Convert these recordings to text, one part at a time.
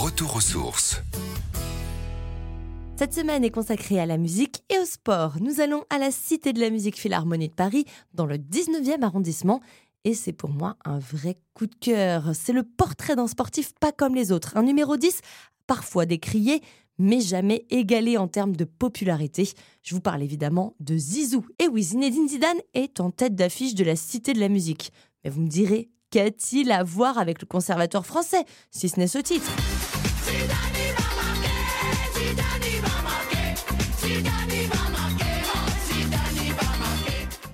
Retour aux sources. Cette semaine est consacrée à la musique et au sport. Nous allons à la Cité de la musique Philharmonie de Paris, dans le 19e arrondissement. Et c'est pour moi un vrai coup de cœur. C'est le portrait d'un sportif pas comme les autres. Un numéro 10, parfois décrié, mais jamais égalé en termes de popularité. Je vous parle évidemment de Zizou. Et oui, Zinedine Zidane est en tête d'affiche de la Cité de la musique. Mais vous me direz, qu'a-t-il à voir avec le conservatoire français, si ce n'est ce titre?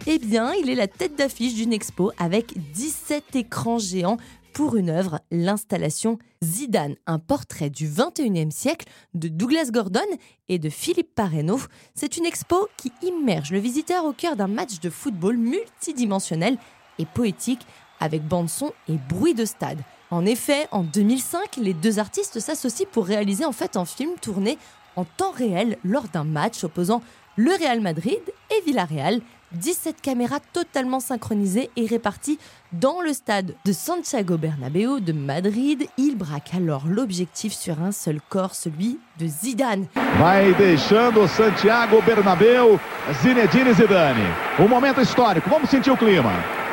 Eh bien, il est la tête d'affiche d'une expo avec 17 écrans géants pour une œuvre, l'installation Zidane, un portrait du 21e siècle de Douglas Gordon et de Philippe Parreno. C'est une expo qui immerge le visiteur au cœur d'un match de football multidimensionnel et poétique avec bande-son et bruit de stade. En effet, en 2005, les deux artistes s'associent pour réaliser en fait un film tourné en temps réel lors d'un match opposant le Real Madrid et Villarreal. 17 caméras totalement synchronisées et réparties dans le stade de Santiago Bernabéu de Madrid. Il braque alors l'objectif sur un seul corps, celui de Zidane. Vai deixando Santiago Bernabéu, Zinedine Zidane. Um momento histórico, vamos sentir o clima.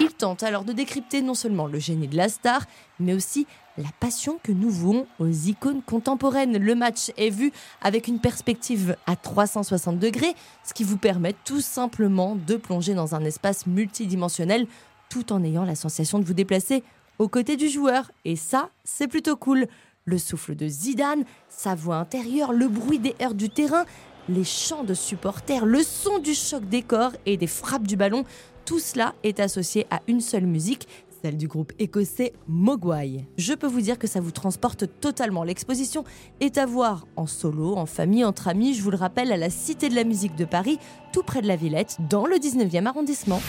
Il tente alors de décrypter non seulement le génie de la star, mais aussi la passion que nous vouons aux icônes contemporaines. Le match est vu avec une perspective à 360 degrés, ce qui vous permet tout simplement de plonger dans un espace multidimensionnel tout en ayant la sensation de vous déplacer aux côtés du joueur. Et ça, c'est plutôt cool. Le souffle de Zidane, sa voix intérieure, le bruit des heures du terrain, les chants de supporters, le son du choc des corps et des frappes du ballon, tout cela est associé à une seule musique, celle du groupe écossais Mogwai. Je peux vous dire que ça vous transporte totalement. L'exposition est à voir en solo, en famille, entre amis, je vous le rappelle, à la Cité de la musique de Paris, tout près de la Villette, dans le 19e arrondissement.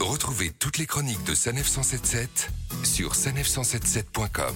Retrouvez toutes les chroniques de Sanef 177 sur sanef177.com.